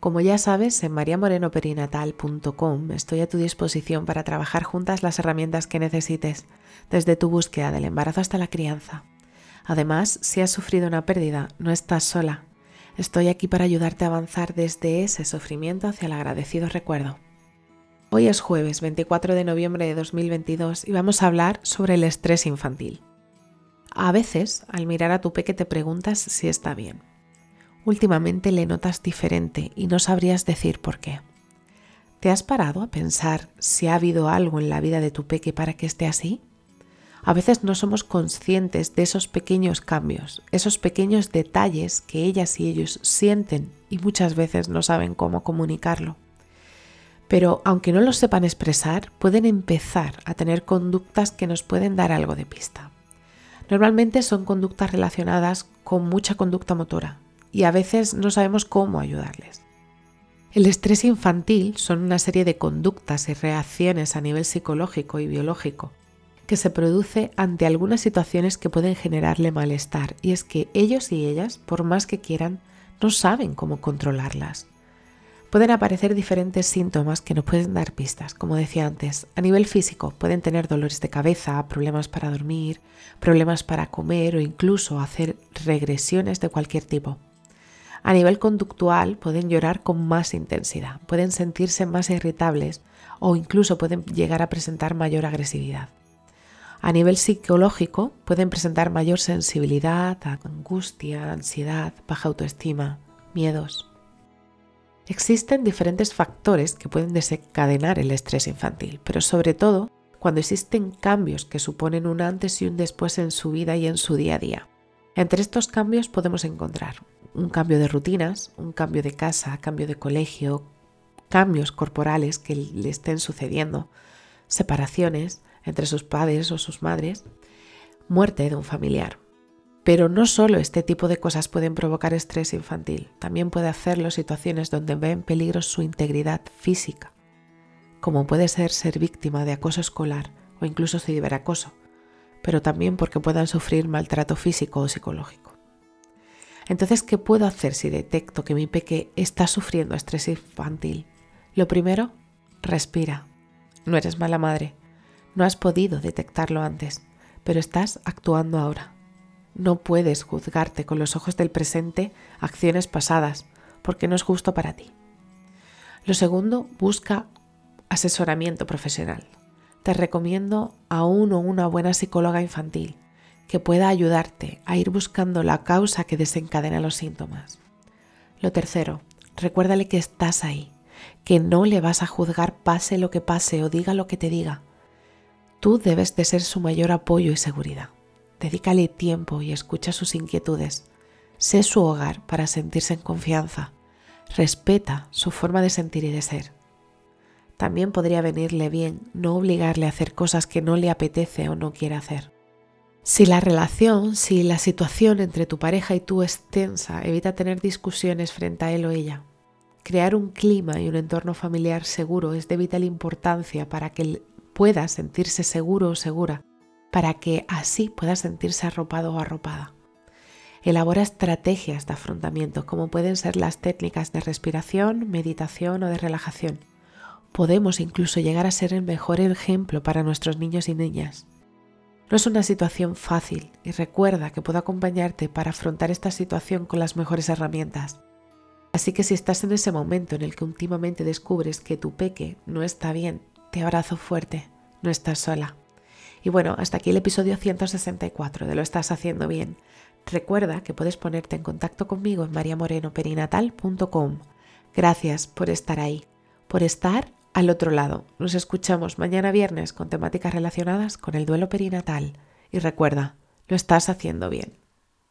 Como ya sabes, en mariamorenoperinatal.com estoy a tu disposición para trabajar juntas las herramientas que necesites, desde tu búsqueda del embarazo hasta la crianza. Además, si has sufrido una pérdida, no estás sola. Estoy aquí para ayudarte a avanzar desde ese sufrimiento hacia el agradecido recuerdo. Hoy es jueves 24 de noviembre de 2022 y vamos a hablar sobre el estrés infantil. A veces, al mirar a tu peque te preguntas si está bien últimamente le notas diferente y no sabrías decir por qué. ¿Te has parado a pensar si ha habido algo en la vida de tu peque para que esté así? A veces no somos conscientes de esos pequeños cambios, esos pequeños detalles que ellas y ellos sienten y muchas veces no saben cómo comunicarlo. Pero aunque no lo sepan expresar, pueden empezar a tener conductas que nos pueden dar algo de pista. Normalmente son conductas relacionadas con mucha conducta motora, y a veces no sabemos cómo ayudarles. El estrés infantil son una serie de conductas y reacciones a nivel psicológico y biológico que se produce ante algunas situaciones que pueden generarle malestar y es que ellos y ellas, por más que quieran, no saben cómo controlarlas. Pueden aparecer diferentes síntomas que nos pueden dar pistas, como decía antes. A nivel físico pueden tener dolores de cabeza, problemas para dormir, problemas para comer o incluso hacer regresiones de cualquier tipo. A nivel conductual pueden llorar con más intensidad, pueden sentirse más irritables o incluso pueden llegar a presentar mayor agresividad. A nivel psicológico pueden presentar mayor sensibilidad, angustia, ansiedad, baja autoestima, miedos. Existen diferentes factores que pueden desencadenar el estrés infantil, pero sobre todo cuando existen cambios que suponen un antes y un después en su vida y en su día a día. Entre estos cambios podemos encontrar un cambio de rutinas, un cambio de casa, cambio de colegio, cambios corporales que le estén sucediendo, separaciones entre sus padres o sus madres, muerte de un familiar. Pero no solo este tipo de cosas pueden provocar estrés infantil, también puede hacerlo situaciones donde ve en peligro su integridad física, como puede ser ser víctima de acoso escolar o incluso ciberacoso, pero también porque puedan sufrir maltrato físico o psicológico. Entonces, ¿qué puedo hacer si detecto que mi peque está sufriendo estrés infantil? Lo primero, respira. No eres mala madre. No has podido detectarlo antes, pero estás actuando ahora. No puedes juzgarte con los ojos del presente acciones pasadas, porque no es justo para ti. Lo segundo, busca asesoramiento profesional. Te recomiendo a uno o una buena psicóloga infantil que pueda ayudarte a ir buscando la causa que desencadena los síntomas. Lo tercero, recuérdale que estás ahí, que no le vas a juzgar pase lo que pase o diga lo que te diga. Tú debes de ser su mayor apoyo y seguridad. Dedícale tiempo y escucha sus inquietudes. Sé su hogar para sentirse en confianza. Respeta su forma de sentir y de ser. También podría venirle bien no obligarle a hacer cosas que no le apetece o no quiere hacer. Si la relación, si la situación entre tu pareja y tú es tensa, evita tener discusiones frente a él o ella. Crear un clima y un entorno familiar seguro es de vital importancia para que él pueda sentirse seguro o segura, para que así pueda sentirse arropado o arropada. Elabora estrategias de afrontamiento como pueden ser las técnicas de respiración, meditación o de relajación. Podemos incluso llegar a ser el mejor ejemplo para nuestros niños y niñas. No es una situación fácil y recuerda que puedo acompañarte para afrontar esta situación con las mejores herramientas. Así que si estás en ese momento en el que últimamente descubres que tu peque no está bien, te abrazo fuerte, no estás sola. Y bueno, hasta aquí el episodio 164 de Lo estás haciendo bien. Recuerda que puedes ponerte en contacto conmigo en mariamorenoperinatal.com. Gracias por estar ahí, por estar al otro lado. Nos escuchamos mañana viernes con temáticas relacionadas con el duelo perinatal. Y recuerda, lo estás haciendo bien.